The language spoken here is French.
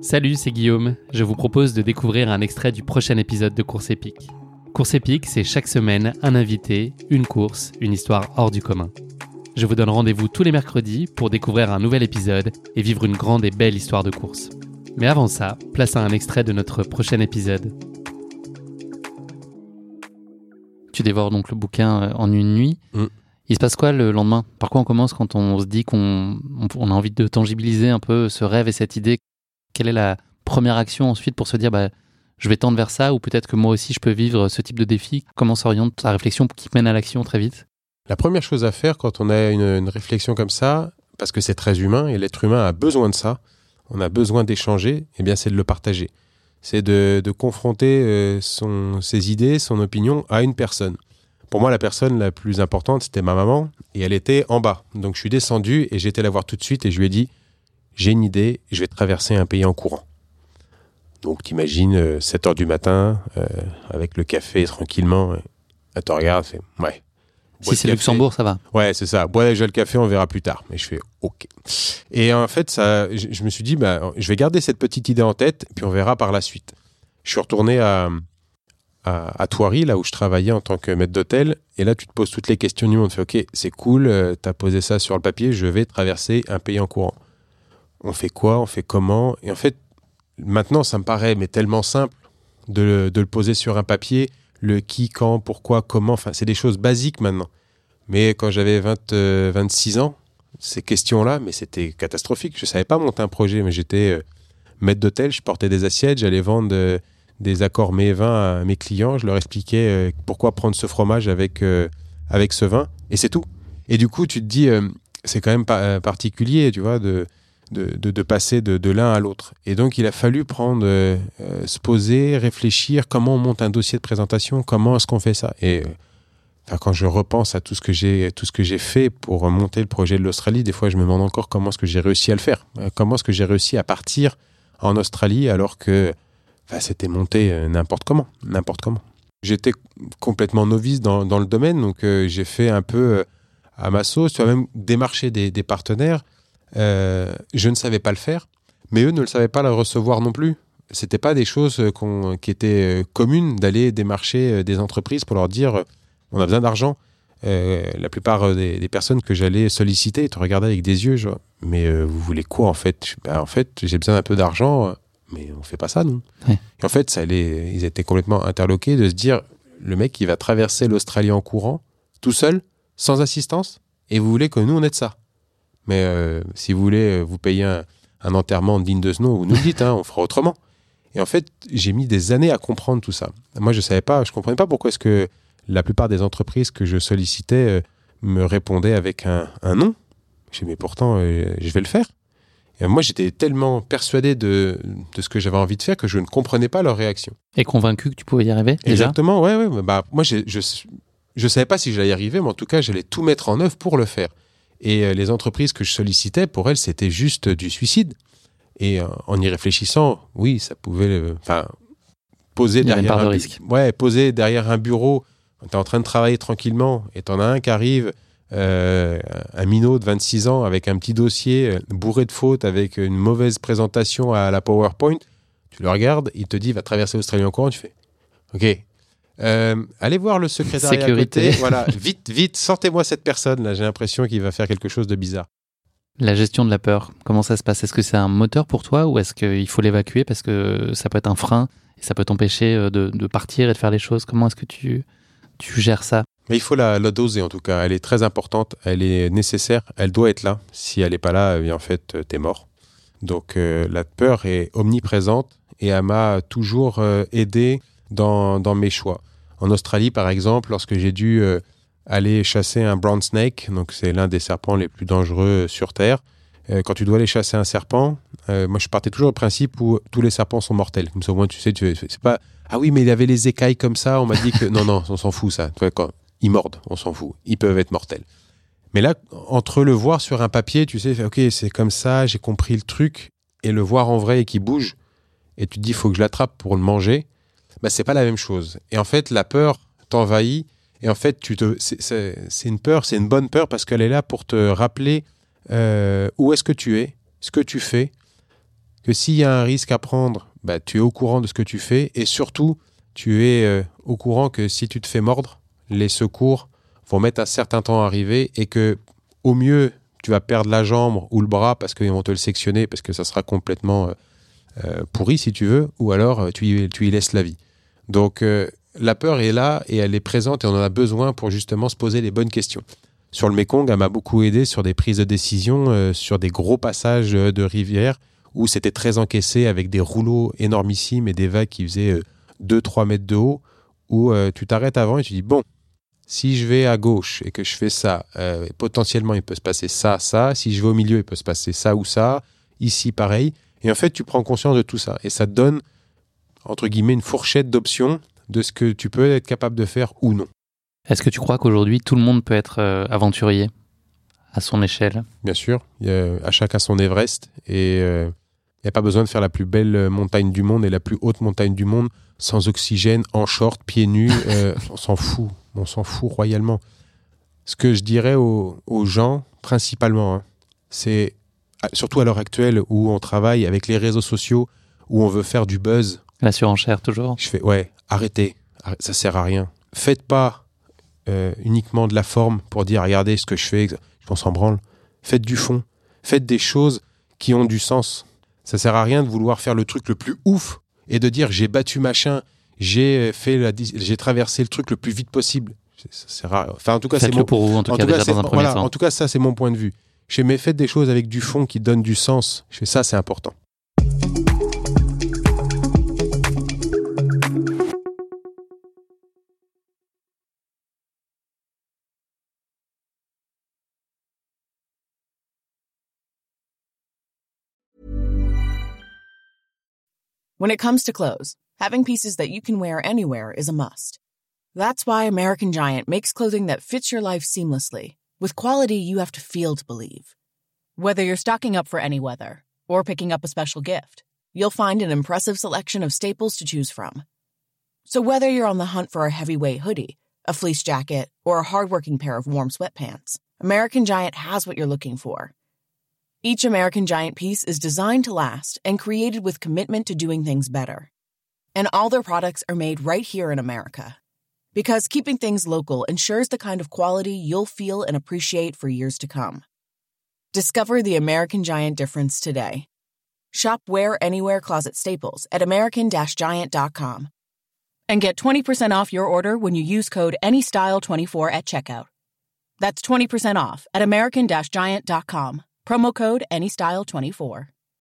Salut, c'est Guillaume. Je vous propose de découvrir un extrait du prochain épisode de Course épique. Course épique, c'est chaque semaine un invité, une course, une histoire hors du commun. Je vous donne rendez-vous tous les mercredis pour découvrir un nouvel épisode et vivre une grande et belle histoire de course. Mais avant ça, place à un extrait de notre prochain épisode. Tu dévores donc le bouquin euh, en une nuit. Mm. Il se passe quoi le lendemain? Par quoi on commence quand on se dit qu'on on- on a envie de tangibiliser un peu ce rêve et cette idée Quelle est la première action ensuite pour se dire bah, je vais tendre vers ça ou peut-être que moi aussi je peux vivre ce type de défi? Comment s'oriente ta réflexion qui mène à l'action très vite? La première chose à faire quand on a une, réflexion comme ça, parce que c'est très humain et l'être humain a besoin de ça, on a besoin d'échanger, eh bien c'est de le partager. C'est de, confronter euh, ses idées, son opinion à une personne. Pour moi, la personne la plus importante, c'était ma maman, et elle était en bas. Donc je suis descendu et été la voir tout de suite et je lui ai dit, j'ai une idée, je vais traverser un pays en courant. Donc t'imagines, euh, 7 heures du matin, euh, avec le café tranquillement, euh, elle te regarde, fait, ouais. Si c'est. Luxembourg, ça va. Ouais, c'est ça. Bois déjà le café, on verra plus tard. Mais je fais OK. Et en fait, ça, je, je me suis dit, bah, je vais garder cette petite idée en tête, puis on verra par la suite. Je suis retourné à, à, à Thoiry, là où je travaillais en tant que maître d'hôtel. Et là, tu te poses toutes les questions du monde. Tu fais OK, c'est cool, euh, t'as posé ça sur le papier, je vais traverser un pays en courant. On fait quoi On fait comment Et en fait, maintenant, ça me paraît mais tellement simple de le, poser sur un papier, le qui, quand, pourquoi, comment. Enfin, c'est des choses basiques maintenant. Mais quand j'avais 20, euh, 26 ans, ces questions-là, mais c'était catastrophique. Je savais pas monter un projet, mais j'étais euh, maître d'hôtel, je portais des assiettes, j'allais vendre euh, des accords mets et vins à mes clients, je leur expliquais euh, pourquoi prendre ce fromage avec, avec ce vin, et c'est tout. Et du coup, tu te dis, c'est quand même particulier, tu vois, de, de, passer de, l'un à l'autre. Et donc, il a fallu prendre, euh, euh, se poser, réfléchir, comment on monte un dossier de présentation, comment est-ce qu'on fait ça. Et euh, Enfin, quand je repense à tout ce que j'ai tout ce que j'ai fait pour monter le projet de l'Australie, des fois je me demande encore comment est-ce que j'ai réussi à le faire. Comment est-ce que j'ai réussi à partir en Australie alors que enfin, c'était monté n'importe comment, n'importe comment. J'étais complètement novice dans, dans le domaine, donc j'ai fait un peu à ma sauce, tu vois, même démarcher des partenaires. Euh, je ne savais pas le faire, mais eux ne le savaient pas le recevoir non plus. C'était pas des choses qui étaient euh, communes d'aller démarcher euh, des entreprises pour leur dire on a besoin d'argent. Euh, la plupart des, des personnes que j'allais solliciter te regardaient avec des yeux, genre, mais euh, vous voulez quoi en fait? Bah, En fait, j'ai besoin d'un peu d'argent, mais on fait pas ça. Ouais. Et en fait, ça allait, ils étaient complètement interloqués de se dire le mec, il va traverser l'Australie en courant, tout seul, sans assistance, et vous voulez que nous, on aide ça. Mais euh, si vous voulez euh, vous payer un, un enterrement digne de ce nom, vous nous le dites, hein, on fera autrement. Et en fait, j'ai mis des années à comprendre tout ça. Moi, je savais pas, je comprenais pas pourquoi est-ce que la plupart des entreprises que je sollicitais euh, me répondaient avec un, un non. Je mais pourtant, euh, je vais le faire. Et moi, j'étais tellement persuadé de, de ce que j'avais envie de faire que je ne comprenais pas leur réaction. Et convaincu que tu pouvais y arriver déjà? Exactement, ouais, ouais. Bah, moi, je je savais pas si j'allais y arriver, mais en tout cas, j'allais tout mettre en œuvre pour le faire. Et euh, les entreprises que je sollicitais, pour elles, c'était juste du suicide. Et euh, en y réfléchissant, oui, ça pouvait, euh, enfin, poser derrière de un bu- risque. Ouais, poser derrière un bureau, tu es en train de travailler tranquillement, et t'en as un qui arrive, euh, un minot de 26 ans avec un petit dossier bourré de fautes, avec une mauvaise présentation à la PowerPoint. Tu le regardes, il te dit va traverser l'Australie en courant, tu fais OK. Euh, allez voir le secrétariat Sécurité. à côté. Voilà, vite, vite, sortez-moi cette personne. Là, j'ai l'impression qu'il va faire quelque chose de bizarre. La gestion de la peur, comment ça se passe? Est-ce que c'est un moteur pour toi ou est-ce qu'il faut l'évacuer parce que ça peut être un frein et ça peut t'empêcher euh, de, de partir et de faire les choses? Comment est-ce que tu, tu gères ça? Mais il faut la, la doser en tout cas. Elle est très importante, elle est nécessaire, elle doit être là. Si elle n'est pas là, eh en fait, euh, t'es mort. Donc euh, la peur est omniprésente et elle m'a toujours euh, aidé dans, mes choix. En Australie, par exemple, lorsque j'ai dû euh, aller chasser un brown snake, donc c'est l'un des serpents les plus dangereux sur Terre, euh, quand tu dois aller chasser un serpent, euh, moi je partais toujours au principe où tous les serpents sont mortels. Comme ça au moins tu sais, c'est pas ah oui mais il avait les écailles comme ça, on m'a dit que non non on s'en fout ça. Quand ils mordent, on s'en fout, ils peuvent être mortels. Mais là entre le voir sur un papier, tu sais, ok c'est comme ça, j'ai compris le truc, et le voir en vrai et qui bouge, et tu te dis faut que je l'attrape pour le manger, bah c'est pas la même chose. Et en fait la peur t'envahit. Et en fait, tu te, c'est- une peur, c'est une bonne peur parce qu'elle est là pour te rappeler euh, où est-ce que tu es, ce que tu fais, que s'il y a un risque à prendre, bah, tu es au courant de ce que tu fais et surtout, tu es euh, au courant que si tu te fais mordre, les secours vont mettre un certain temps à arriver et que au mieux, tu vas perdre la jambe ou le bras parce qu'ils vont te le sectionner parce que ça sera complètement euh, pourri si tu veux, ou alors tu y, tu y laisses la vie. Donc la peur est là et elle est présente et on en a besoin pour justement se poser les bonnes questions. Sur le Mekong, elle m'a beaucoup aidé sur des prises de décision, sur des gros passages de rivière où c'était très encaissé avec des rouleaux énormissimes et des vagues qui faisaient 2-3 mètres de haut, où tu t'arrêtes avant et tu dis, bon, si je vais à gauche et que je fais ça, euh, potentiellement il peut se passer ça, ça. Si je vais au milieu, il peut se passer ça ou ça. Ici, pareil. Et en fait, tu prends conscience de tout ça. Et ça te donne, entre guillemets, une fourchette d'options de ce que tu peux être capable de faire ou non. Est-ce que tu crois qu'aujourd'hui, tout le monde peut être euh, aventurier à son échelle? Bien sûr. Y a à chacun son Everest. Et euh, il n'y a pas besoin de faire la plus belle montagne du monde et la plus haute montagne du monde sans oxygène, en short, pieds nus. on s'en fout on s'en fout royalement. Ce que je dirais aux, gens, principalement, hein, c'est surtout à l'heure actuelle où on travaille avec les réseaux sociaux, où on veut faire du buzz. La surenchère, toujours. Je fais, ouais, arrêtez, ça sert à rien. Faites pas euh, uniquement de la forme pour dire, regardez ce que je fais, je s'en branle. Faites du fond. Faites des choses qui ont du sens. Ça sert à rien de vouloir faire le truc le plus ouf et de dire, j'ai battu machin, j'ai fait la, j'ai traversé le truc le plus vite possible. C'est rare. Enfin, en tout cas, c'est mon... pour vous, en tout cas, déjà dans un premier En tout cas, ça, c'est mon point de vue. J'ai mes fait des choses avec du fond qui donnent du sens. Fais ça, c'est important. When it comes to clothes, having pieces that you can wear anywhere is a must. That's why American Giant makes clothing that fits your life seamlessly, with quality you have to feel to believe. Whether you're stocking up for any weather or picking up a special gift, you'll find an impressive selection of staples to choose from. So whether you're on the hunt for a heavyweight hoodie, a fleece jacket, or a hardworking pair of warm sweatpants, American Giant has what you're looking for. Each American Giant piece is designed to last and created with commitment to doing things better. And all their products are made right here in America. Because keeping things local ensures the kind of quality you'll feel and appreciate for years to come. Discover the American Giant difference today. Shop Wear Anywhere Closet Staples at American Giant.com. And get 20% off your order when you use code ANYSTYLE24 at checkout. That's 20% off at American Giant.com. Promo code ANYSTYLE24.